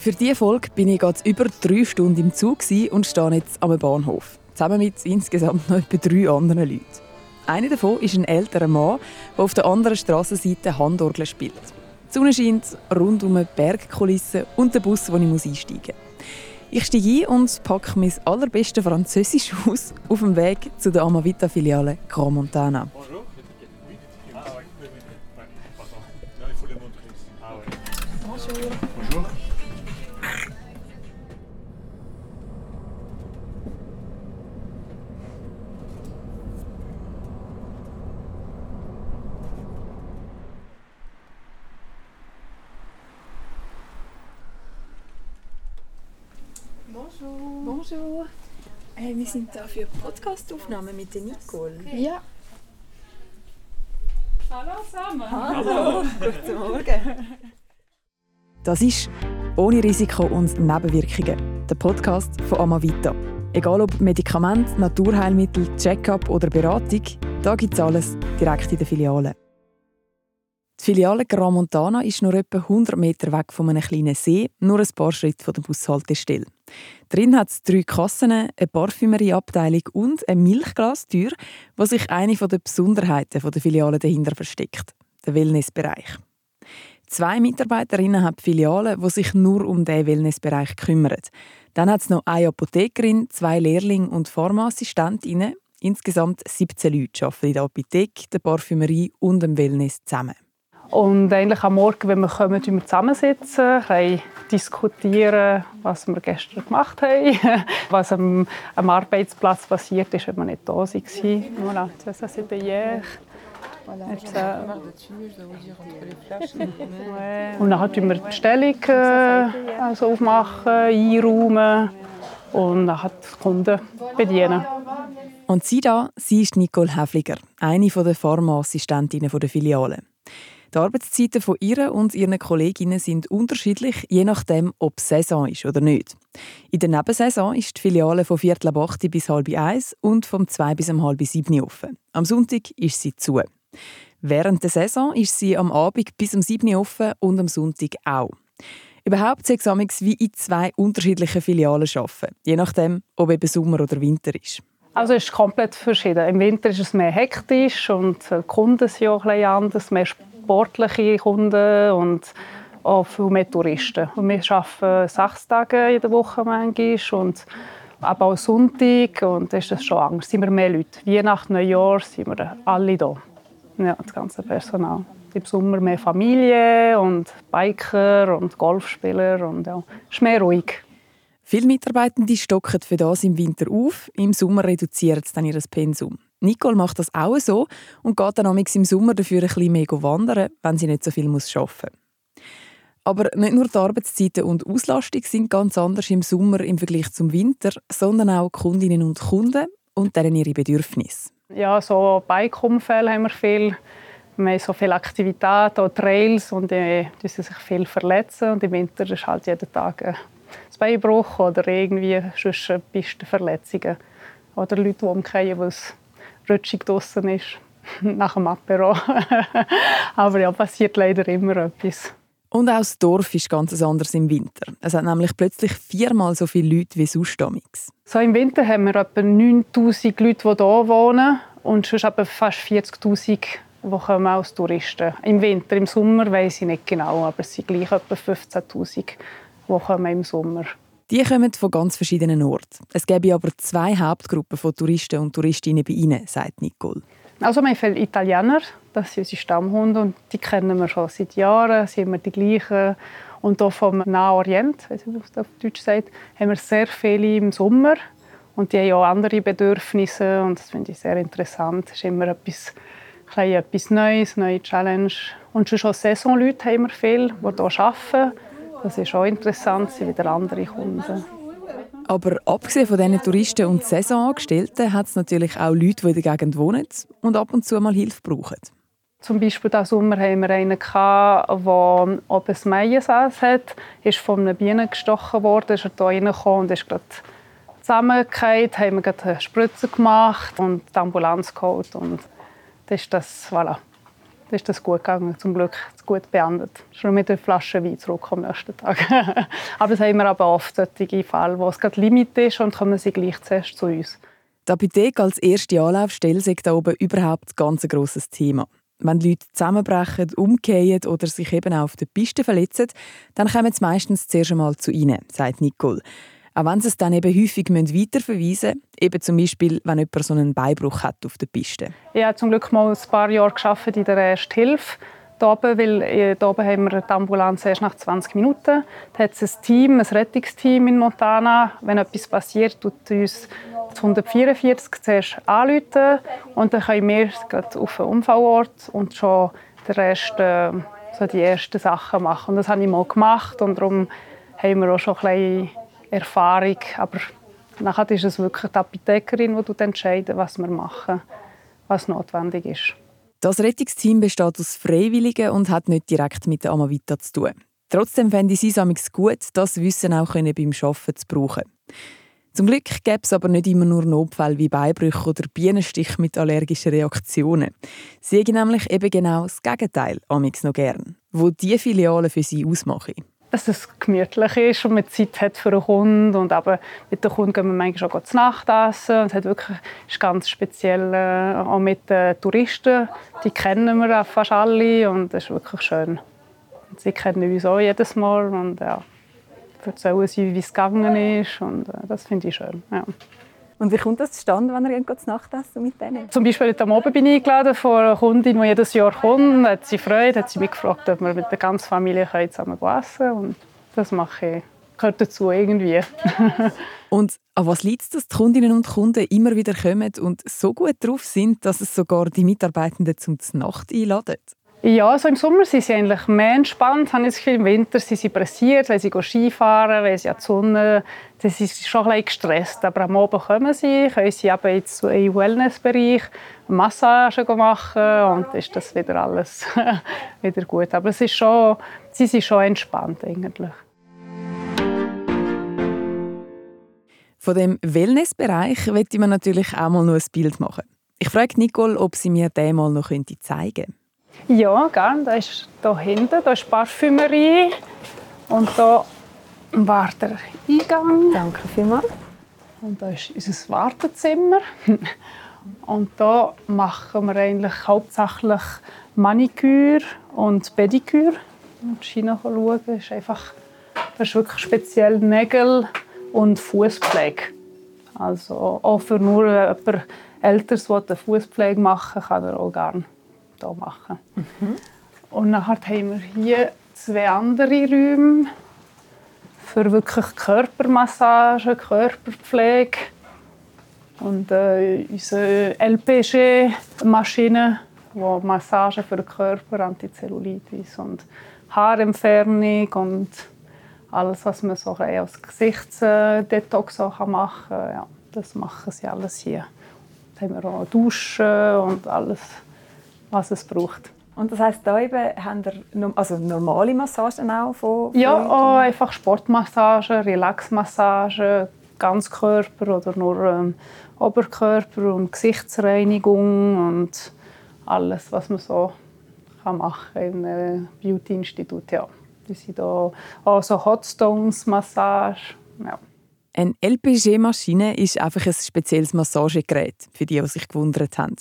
Für diese Folge bin ich gerade über drei Stunden im Zug und stehe jetzt am Bahnhof. Zusammen mit insgesamt noch etwa drei anderen Leuten. Einer davon ist ein älterer Mann, der auf der anderen Strassenseite Handorgel spielt. Die Sonne scheint rund um eine Bergkulisse und den Bus, wo ich einsteigen muss. Ich steige ein und packe mein allerbestes Französisch aus auf dem Weg zu der Amavita-Filiale Grand Montana. Bonjour. Hey, wir sind hier für Podcastaufnahmen mit der Nicole. Okay. Ja. Hallo zusammen. Hallo. Guten Morgen. Das ist «Ohne Risiko und Nebenwirkungen», der Podcast von Amavita. Egal ob Medikament, Naturheilmittel, Check-up oder Beratung, da gibt es alles direkt in der Filiale. Die Filiale Grand Montana ist nur etwa 100 Meter weg von einem kleinen See, nur ein paar Schritte von der Bushaltestelle. Drin hat es drei Kassen, eine Parfümerieabteilung und eine Milchglastür, wo sich eine der Besonderheiten der Filiale dahinter versteckt, der Wellnessbereich. Zwei Mitarbeiterinnen haben Filiale, die sich nur um diesen Wellnessbereich kümmern. Dann hat es noch eine Apothekerin, zwei Lehrlinge und Pharmaassistentinnen. Insgesamt 17 Leute arbeiten in der Apotheke, der Parfümerie und dem Wellness zusammen. Und eigentlich am Morgen, wenn wir kommen, wir zusammensitzen, diskutieren, was wir gestern gemacht haben, was am, am Arbeitsplatz passiert ist, wenn wir nicht da waren. Voilà, ça c'était hier. Und dann tun wir die Stellung äh, also aufmachen, einräumen und dann die Kunden bedienen. Und sie da, sie ist Nicole Häfliger, eine der Pharmaassistentinnen der Filiale. Die Arbeitszeiten von ihr und ihren Kolleginnen sind unterschiedlich, je nachdem, ob Saison ist oder nicht. In der Nebensaison ist die Filiale von Viertel ab 8 bis halb eins und vom 2 bis um halb sieben offen. Am Sonntag ist sie zu. Während der Saison ist sie am Abend bis um 7 offen und am Sonntag auch. Überhaupt sechs wie in zwei unterschiedlichen Filialen arbeiten, je nachdem, ob eben Sommer oder Winter ist. Also es ist komplett verschieden. Im Winter ist es mehr hektisch und die Kunden sind auch ein bisschen anders, mehr sportliche Kunden und auch viel mehr Touristen. Und wir arbeiten sechs Tage in der Woche manchmal und aber auch Sonntag und ist das schon anders. Sind wir mehr Leute. Weihnachten, Neujahr sind wir alle da. Ja, das ganze Personal. Im Sommer mehr Familie und Biker und Golfspieler und ja, es ist mehr ruhig. Viele Mitarbeitende stocken für das im Winter auf, im Sommer reduzieren sie dann ihr Pensum. Nicole macht das auch so und geht dann im Sommer dafür ein bisschen mehr wandern, wenn sie nicht so viel arbeiten muss. Aber nicht nur die Arbeitszeiten und Auslastung sind ganz anders im Sommer im Vergleich zum Winter, sondern auch Kundinnen und Kunden und deren ihre Bedürfnisse. Ja, so Bike-Unfälle haben wir viel. Wir haben so viele Aktivitäten, auch Trails und die, die sich viel verletzen. Und im Winter ist halt jeden Tag ein Beinbruch oder irgendwie sonst Pistenverletzungen. Oder Leute, die umkehren, weil es rutschig draußen ist, nach dem Apero. Aber ja, passiert leider immer etwas. Und auch das Dorf ist ganz anders im Winter. Es hat nämlich plötzlich viermal so viele Leute wie sonst So Im Winter haben wir etwa 9000 Leute, die hier wohnen und sonst etwa fast 40'000 die kommen als Touristen. Im Winter, im Sommer weiß ich nicht genau, aber es sind gleich etwa 15'000, die kommen im Sommer. Die kommen von ganz verschiedenen Orten. Es gäbe aber zwei Hauptgruppen von Touristen und Touristinnen bei Ihnen, sagt Nicole. Also wir haben viele Italiener, das sind unsere Stammhunde und die kennen wir schon seit Jahren, sind immer die gleichen. Und hier vom Nahen Orient, wie man auf Deutsch sagt, haben wir sehr viele im Sommer und die haben auch andere Bedürfnisse und das finde ich sehr interessant. Es ist immer etwas, etwas Neues, eine neue Challenge. Und schon Saisonleute haben wir viele, die hier arbeiten das ist auch interessant, sind wieder andere Kunden. Aber abgesehen von diesen Touristen und Saisonangestellten hat es natürlich auch Leute, die in der Gegend wohnen und ab und zu mal Hilfe brauchen. Zum Beispiel diesen Sommer hatten wir einen, der oben ein Maiensaß hat. Er ist von einer Biene gestochen worden, ist er hier reingekommen und ist gerade zusammengefallen. haben wir eine Spritze gemacht und die Ambulanz geholt. Und das ist das, voilà. Ist das gut gegangen, zum Glück gut beendet. Schon mit der Flasche Wein zurück am nächsten Tag. aber es haben wir aber oft solche Fälle, wo es gerade Limit ist und kommen sie gleich zuerst zu uns. Die Apotheke als erste Anlaufstelle ist da oben überhaupt ganz ein grosses Thema. Wenn Leute zusammenbrechen, umkehren oder sich eben auf der Piste verletzen, dann kommen sie meistens zuerst einmal zu ihnen, sagt Nicole. Auch wenn sie es dann eben häufig weiterverweisen müssen, eben zum Beispiel, wenn jemand so einen Beinbruch hat auf der Piste. Ich habe zum Glück mal ein paar Jahre in der Erste Hilfe hier oben, weil hier oben haben wir die Ambulanz erst nach 20 Minuten. Da hat es ein Team, ein Rettungsteam in Montana. Wenn etwas passiert, tut uns 144 zuerst anrufen und dann können wir auf den Unfallort und schon den Rest, äh, so die ersten Sachen machen. Und das habe ich mal gemacht und darum haben wir auch schon ein bisschen Erfahrung. Aber nachher ist es wirklich die Apothekerin, die entscheidet, was wir machen, was notwendig ist. Das Rettungsteam besteht aus Freiwilligen und hat nicht direkt mit der Amavita zu tun. Trotzdem fände ich es gut, das Wissen auch beim Arbeiten zu brauchen. Zum Glück gäbe es aber nicht immer nur Notfälle wie Beinbrüche oder Bienenstich mit allergischen Reaktionen. Sie nämlich eben genau das Gegenteil, amix noch gern, wo die Filiale für sie ausmachen. Dass es gemütlich ist und man Zeit hat für einen Hund und aber mit dem Hund gehen wir manchmal auch zu Nacht essen. Es hat wirklich, ist ganz speziell äh, auch mit den Touristen, die kennen wir fast alle und das ist wirklich schön. Sie kennen uns auch jedes Mal und ja, erzählen sie, wie es gegangen ist. Und äh, das finde ich schön. Ja. Und wie kommt das zustande, wenn ihr zu Nacht essen mit denen? Zum Beispiel heute Abend bin ich eingeladen von einer Kundin, die jedes Jahr kommt. Hat sie Freude, hat sie mich gefragt, ob wir mit der ganzen Familie zusammen essen können. Und das mache ich, gehört dazu irgendwie. und an was liegt es, dass die Kundinnen und Kunden immer wieder kommen und so gut drauf sind, dass es sogar die Mitarbeitenden zum Nacht einladen? Ja, also im Sommer sind sie eigentlich mehr entspannt. Habe ich das Gefühl, Im Winter sind sie pressiert, weil sie Skifahren, weil sie an die Sonne, das ist schon ein gestresst. Aber am Abend kommen sie, können sie eben jetzt im Wellnessbereich Massagen machen und dann ist das wieder alles wieder gut. Aber es ist schon, sie sind schon entspannt eigentlich. Von dem Wellnessbereich möchte mir natürlich auch mal noch ein Bild machen. Ich frage Nicole, ob sie mir den mal noch zeigen könnte. Ja, gerne. Da ist hier hinten, da ist die Parfümerie und da war der Eingang. Danke vielmals. Und da ist unser Wartezimmer. Und da machen wir eigentlich hauptsächlich Maniküre und Pediküre. Und schauen, ist einfach, das ist wirklich speziell Nägel und Fußpflege. Also auch für nur jemand Älteres, der Fußpflege machen kann er auch gerne hier machen. Mhm. Und dann haben wir hier zwei andere Räume für wirklich Körpermassage, Körperpflege und äh, unsere LPG-Maschine, wo Massage für den Körper, Antizellulitis und Haarentfernung und alles, was man so als Gesichtsdetox machen kann. Ja, das machen sie alles hier. Dann haben wir auch Duschen und alles was es braucht. Und das heisst, da eben haben wir also normale Massagen auch von, von Ja, auch einfach Sportmassagen, Relaxmassagen, Ganzkörper oder nur ähm, Oberkörper und Gesichtsreinigung und alles, was man so kann machen im äh, Beauty-Institut. Ja. Die sind da auch so Hotstones-Massage. Ja. Eine LPG-Maschine ist einfach ein spezielles Massagegerät, für die, die sich gewundert haben.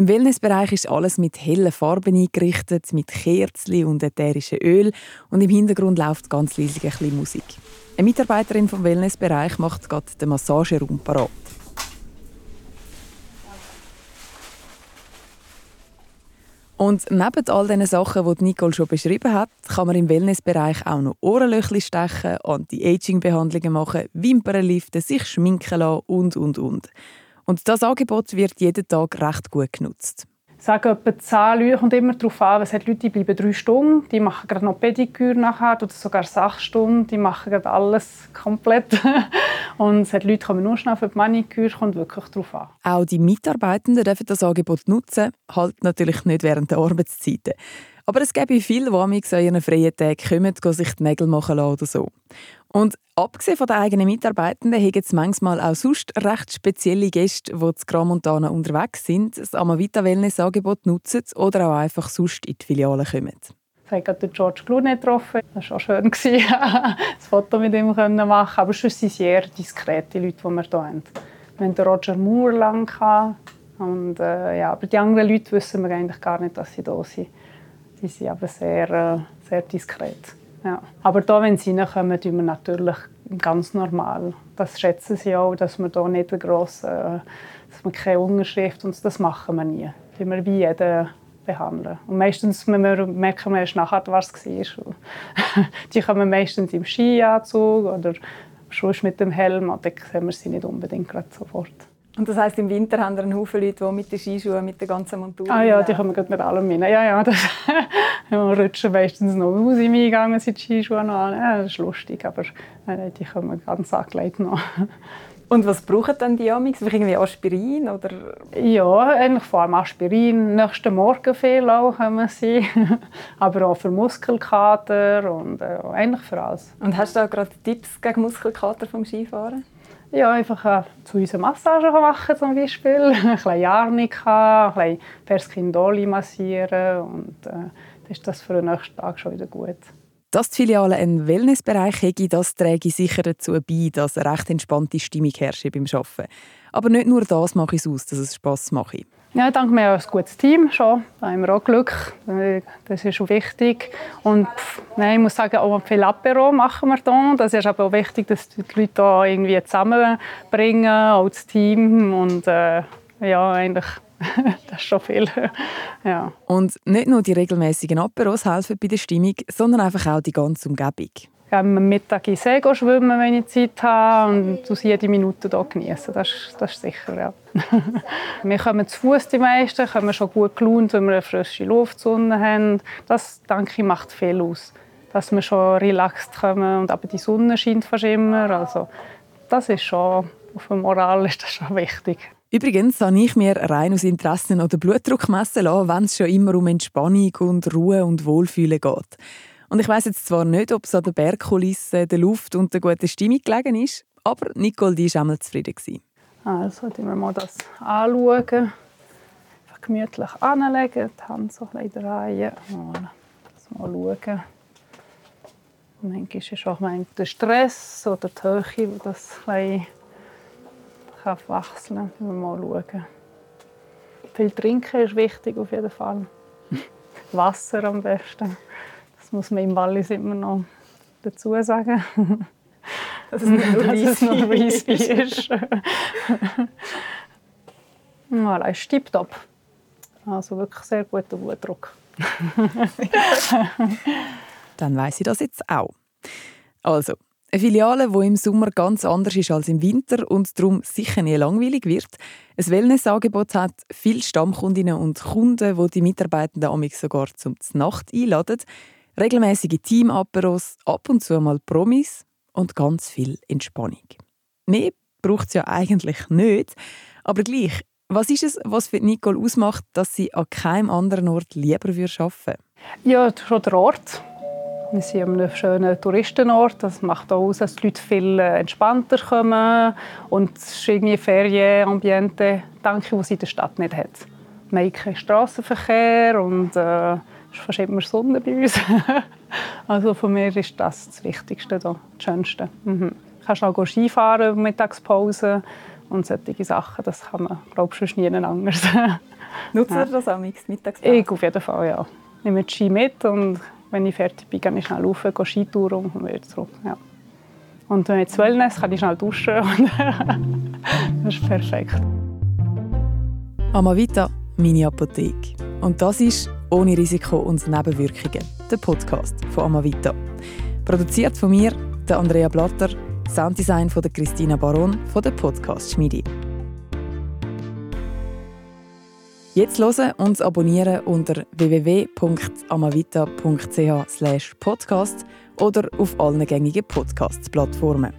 Im Wellnessbereich ist alles mit hellen Farben eingerichtet, mit Kerzen und ätherischen Öl und im Hintergrund läuft ganz leise ein Musik. Eine Mitarbeiterin vom Wellnessbereich macht gerade den Massageraum parat. Und neben all diesen Sachen, die Nicole schon beschrieben hat, kann man im Wellnessbereich auch noch Ohrenlöchli stechen, Anti-Aging-Behandlungen machen, Wimpern liften, sich schminken lassen und, und, und. Und das Angebot wird jeden Tag recht gut genutzt. Ich sage etwa 10 Leute, kommt immer darauf an, es hat Leute, die bleiben drei Stunden, die machen gerade noch Pediküre nachher oder sogar sechs Stunden, die machen gerade alles komplett. Und es hat Leute kommen nur schnell für die Maniküre, kommt wirklich darauf an. Auch die Mitarbeitenden dürfen das Angebot nutzen, halt natürlich nicht während der Arbeitszeiten. Aber es gibt viele, die an ihren freien Tagen kommen, sich die Nägel machen lassen oder so. Und abgesehen von den eigenen Mitarbeitenden haben es manchmal auch sonst recht spezielle Gäste, die zu Gramontana unterwegs sind, das Amavita Wellness Angebot nutzen oder auch einfach sonst in die Filiale kommen. Ich habe gerade George Clooney getroffen. Das war auch schön, ein Foto mit ihm machen Aber sonst sind sehr diskrete Leute, die wir hier haben. Wir hatten Roger Moore lange. Und, äh, ja, aber die anderen Leute wissen wir eigentlich gar nicht, dass sie da sind. Die sind aber sehr, äh, sehr diskret. Ja. Aber da, wenn sie reinkommen, tun wir natürlich ganz normal. Das schätzen sie auch, dass wir da nicht gross, äh, dass wir keine Unterschrift und das machen wir nie. Das wir wie jeden behandeln. Und meistens merken wir erst nachher, was es war. die kommen meistens im Skianzug oder schon mit dem Helm, und dann sehen wir sie nicht unbedingt sofort. Und das heisst, im Winter haben wir einen Haufen Leute, die mit den Skischuhen, mit der ganzen Montur... Ah ja, die kommen mit allem rein. Ja, ja, das, wir rutschen meistens noch aus im Eingang, sind die Skischuhe noch an. Ja, das ist lustig, aber äh, die kommen ganz angelegt noch. Und was brauchen dann die Amix? Irgendwie Aspirin oder? Ja, eigentlich vor allem Aspirin. Nächsten Morgen viel auch haben sie, aber auch für Muskelkater und äh, eigentlich für alles. Und hast du da gerade Tipps gegen Muskelkater vom Skifahren? Ja, einfach äh, zu unseren Massagen machen zum Beispiel, ein bisschen Arnika, ein bisschen Perskindoli massieren und äh, dann ist das für den nächsten Tag schon wieder gut. Dass die Filiale einen Wellnessbereich hätte, das trägt sicher dazu bei, dass eine recht entspannte Stimmung herrscht beim Arbeiten. Aber nicht nur das mache ich aus, dass es Spass macht. Ja, ich denke, ein gutes Team schon. Da haben wir auch Glück. Das ist schon wichtig. Und nein, ich muss sagen, auch viel Apero machen wir hier. Das ist aber auch wichtig, dass die Leute hier irgendwie zusammenbringen, auch das Team. Und äh, ja, eigentlich das ist schon viel. ja. Und nicht nur die regelmäßigen Aperos helfen bei der Stimmung, sondern einfach auch die ganze Umgebung am Mittag in See schwimmen, wenn ich Zeit habe und aus jede Minute hier genießen. Das, das ist sicher, ja. wir kommen zu Fuß die meisten, kommen schon gut gelaunt, wenn wir eine frische Luft haben. Das, denke ich, macht viel aus. Dass wir schon relaxed kommen und aber die Sonne scheint fast immer. Also, das ist schon, auf der Moral ist das schon wichtig. Übrigens habe ich mir rein aus Interessen oder Blutdruck messen lassen, wenn es schon immer um Entspannung und Ruhe und Wohlfühlen geht. Und ich weiß jetzt zwar nicht, ob es an der Bergkulisse, der Luft und der guten Stimmung gelegen ist, aber Nicole die war einmal zufrieden. Also, sollten wir mal das anschauen. Einfach gemütlich anlegen, die Hand so ein drehen. Das mal schauen. manchmal ist auch der Stress oder die Höhe, die das ein kann wechseln kann. Mal schauen. Viel trinken ist wichtig auf jeden Fall. Wasser am besten. Das muss man im Wallis immer noch dazu sagen. Dass es nicht nur Weissbier ist. voilà, ist tipptopp. Also wirklich sehr guter Blutdruck. Dann weiß ich das jetzt auch. Also, eine Filiale, die im Sommer ganz anders ist als im Winter und darum sicher nie langweilig wird. Ein Wellnessangebot hat viele Stammkundinnen und Kunden, die die Mitarbeitenden sogar zum Nacht einladen regelmäßige Teamaperos, ab und zu mal Promis und ganz viel Entspannung. Mehr braucht es ja eigentlich nicht, aber gleich, was ist es, was für Nicole ausmacht, dass sie an keinem anderen Ort lieber arbeiten würde? Ja, schon der Ort. Wir sind an einem schönen Touristenort. Das macht auch aus, dass die Leute viel äh, entspannter kommen. Und es ist irgendwie Ferienambiente, denke das sie in der Stadt nicht hat. Man hat keinen Strassenverkehr und äh, ist fast immer Sonne bei uns. also von mir ist das das Wichtigste, das Schönste. Mhm. Du kannst auch Skifahren, Mittagspause und solche Sachen. Das kann man, glaube ich, nie anders. Nutzt ja. ihr das auch Mittagspause? Ich auf jeden Fall, ja. Ich nehme die Ski mit und wenn ich fertig bin, gehe ich schnell rauf, gehe Skitouren und wieder zurück. Ja. Und wenn ich zu Wellness kann ich schnell duschen. das ist perfekt. Amavita, meine Apotheke. Und das ist ohne Risiko und Nebenwirkungen. Der Podcast von Amavita. Produziert von mir, der Andrea Blatter, Sounddesign von der Christina Baron von der Podcast Schmiede. Jetzt hören und abonnieren unter www.amavita.ch/podcast oder auf allen gängigen Podcast-Plattformen.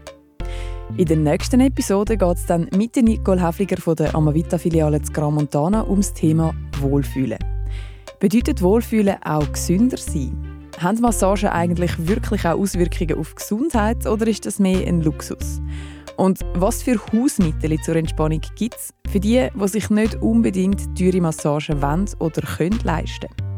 In der nächsten Episode geht es dann mit Nicole Häfliger von der Amavita-Filiale zu Gran Montana ums Thema Wohlfühlen. Bedeutet Wohlfühlen auch gesünder sein? Haben Massagen eigentlich wirklich auch Auswirkungen auf Gesundheit oder ist das mehr ein Luxus? Und was für Hausmittel zur Entspannung gibt es für die, die sich nicht unbedingt teure Massagen wollen oder können leisten können?